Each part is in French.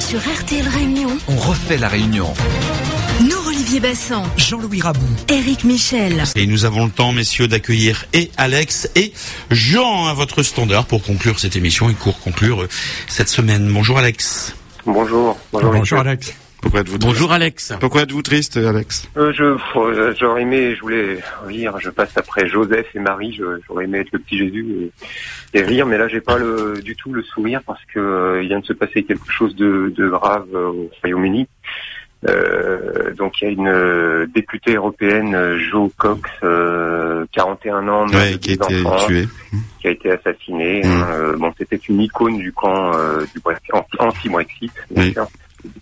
Sur RTL Réunion, On refait la réunion. nous Olivier Bassan, Jean-Louis Rabou. Éric Michel. Et nous avons le temps, messieurs, d'accueillir et Alex et Jean à votre standard pour conclure cette émission et pour conclure euh, cette semaine. Bonjour Alex. Bonjour. Bonjour, messieurs. Alex. Pourquoi êtes-vous Bonjour Alex. Pourquoi êtes-vous triste, Alex Euh, je, euh, j'aurais aimé, je voulais rire, je passe après Joseph et Marie, je- j'aurais aimé être le petit Jésus et, et rire, mais là j'ai pas le, du tout le sourire parce que euh, il vient de se passer quelque chose de, de grave euh, au Royaume-Uni. Euh, donc il y a une euh, députée européenne, Jo Cox, euh, 41 ans, Ouais, qui a été enfants, tué. qui a été assassinée. Mm. bon, c'était une icône du camp euh, du Brexit, anti- anti-Brexit, bien Oui. sûr,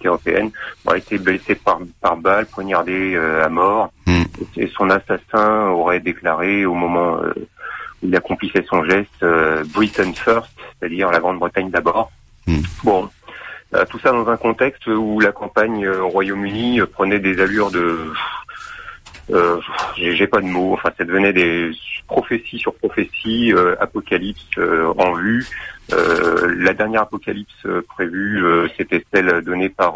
députée européenne. Bon, elle a été blessée par, par balle, poignardée euh, à mort. Mm. Et son assassin aurait déclaré au moment euh, où il accomplissait son geste euh, Britain first, c'est-à-dire la Grande-Bretagne d'abord. Mm. Bon, tout ça dans un contexte où la campagne au Royaume-Uni prenait des allures de euh, j'ai pas de mots. Enfin, ça devenait des prophéties sur prophéties, euh, apocalypse euh, en vue. Euh, la dernière apocalypse euh, prévue, euh, c'était celle donnée par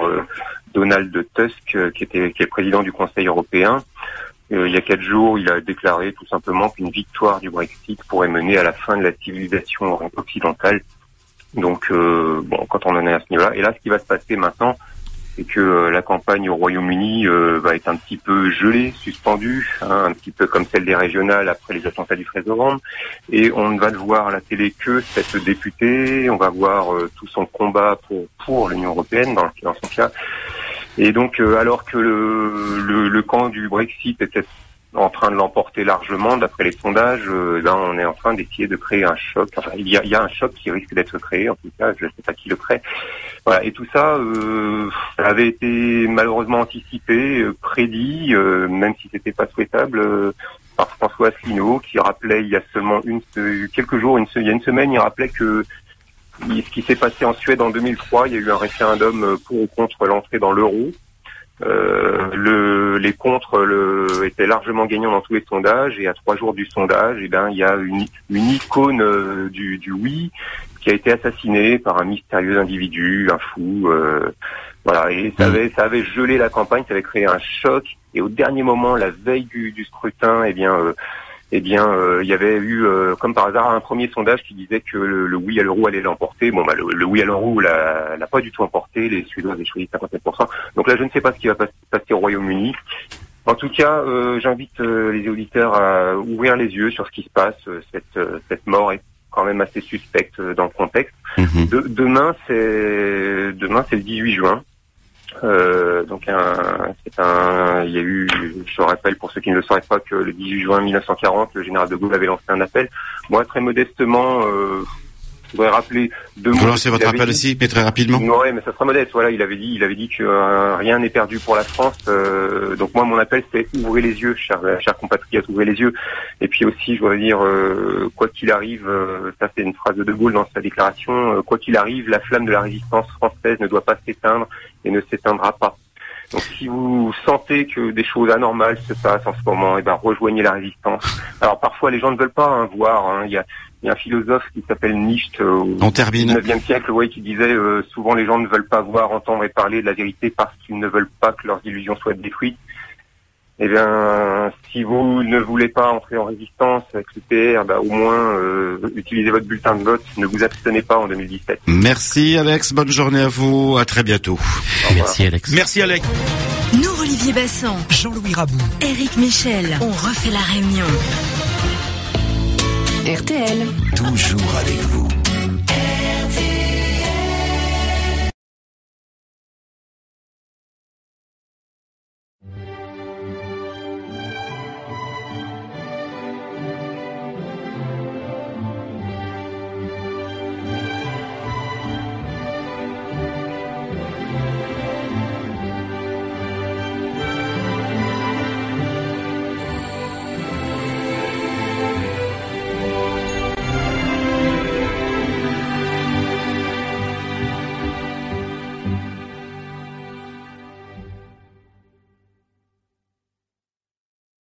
Donald Tusk, qui était qui est président du Conseil européen. Il y a quatre jours, il a déclaré tout simplement qu'une victoire du Brexit pourrait mener à la fin de la civilisation occidentale. Donc, bon, quand on en est à ce niveau-là, et là, ce qui va se passer maintenant, c'est que euh, la campagne au Royaume-Uni euh, va être un petit peu gelée, suspendue, hein, un petit peu comme celle des régionales après les attentats du 13 novembre. Et on ne va le voir à la télé que cette députée. On va voir euh, tout son combat pour pour l'Union européenne dans, dans son cas. Et donc, euh, alors que le, le, le camp du Brexit était en train de l'emporter largement, d'après les sondages, euh, là, on est en train d'essayer de créer un choc. Enfin, il y a, un choc qui risque d'être créé, en tout cas, je ne sais pas qui le crée. Voilà, et tout ça, euh, avait été malheureusement anticipé, euh, prédit, euh, même si c'était pas souhaitable, euh, par François Asselineau, qui rappelait il y a seulement une, quelques jours, une, il y a une semaine, il rappelait que ce qui s'est passé en Suède en 2003, il y a eu un référendum pour ou contre l'entrée dans l'euro. Euh, le, les contre le, étaient largement gagnants dans tous les sondages et à trois jours du sondage, eh ben, il y a une, une icône euh, du, du oui qui a été assassiné par un mystérieux individu, un fou. euh, voilà, et ça avait, ça avait gelé la campagne, ça avait créé un choc. Et au dernier moment, la veille du, du scrutin, eh bien, euh, eh bien, euh, il y avait eu, euh, comme par hasard, un premier sondage qui disait que le, le oui à l'euro allait l'emporter. Bon, bah, le, le oui à l'euro l'a l'a pas du tout emporté. Les Suédois avaient choisi 57%. Donc là, je ne sais pas ce qui va pas- passer au Royaume-Uni. En tout cas, euh, j'invite euh, les auditeurs à ouvrir les yeux sur ce qui se passe. Euh, Cette, euh, cette mort est quand même assez suspecte dans le contexte. Mhm. De- demain, c'est demain, c'est le 18 juin. Euh, donc un, c'est un, il y a eu, je rappelle pour ceux qui ne le sauraient pas que le 18 juin 1940, le général de Gaulle avait lancé un appel. Moi, très modestement, euh, je voudrais rappeler deux mots. Vous lancez votre appel dit. aussi, mais très rapidement? Ouais, mais ça sera modeste. Voilà, il avait dit, il avait dit que euh, rien n'est perdu pour la France. Euh, donc moi, mon appel, c'est ouvrez les yeux, chers, chers compatriotes, ouvrez les yeux. Et puis aussi, je voudrais dire, euh, quoi qu'il arrive, euh, ça c'est une phrase de De Gaulle dans sa déclaration. euh, quoi qu'il arrive, la flamme de la résistance française ne doit pas s'éteindre et ne s'éteindra pas. Donc si vous sentez que des choses anormales se passent en ce moment, eh ben rejoignez la résistance. Alors parfois les gens ne veulent pas hein, voir. hein. Y, a, il y a un philosophe qui s'appelle Nietzsche euh, au. 19e siècle, ouais, qui disait euh, souvent les gens ne veulent pas voir, entendre et parler de la vérité parce qu'ils ne veulent pas que leurs illusions soient détruites. Eh bien, si vous ne voulez pas entrer en résistance avec l'UPR, bah, au moins euh, utilisez votre bulletin de vote. Ne vous abstenez pas en 2017. Merci Alex, bonne journée à vous, à très bientôt. Merci Alex. Merci Alex. Nous Olivier Bassan, Jean-Louis Rabou. Éric Michel. On refait la réunion. RTL. Toujours avec vous.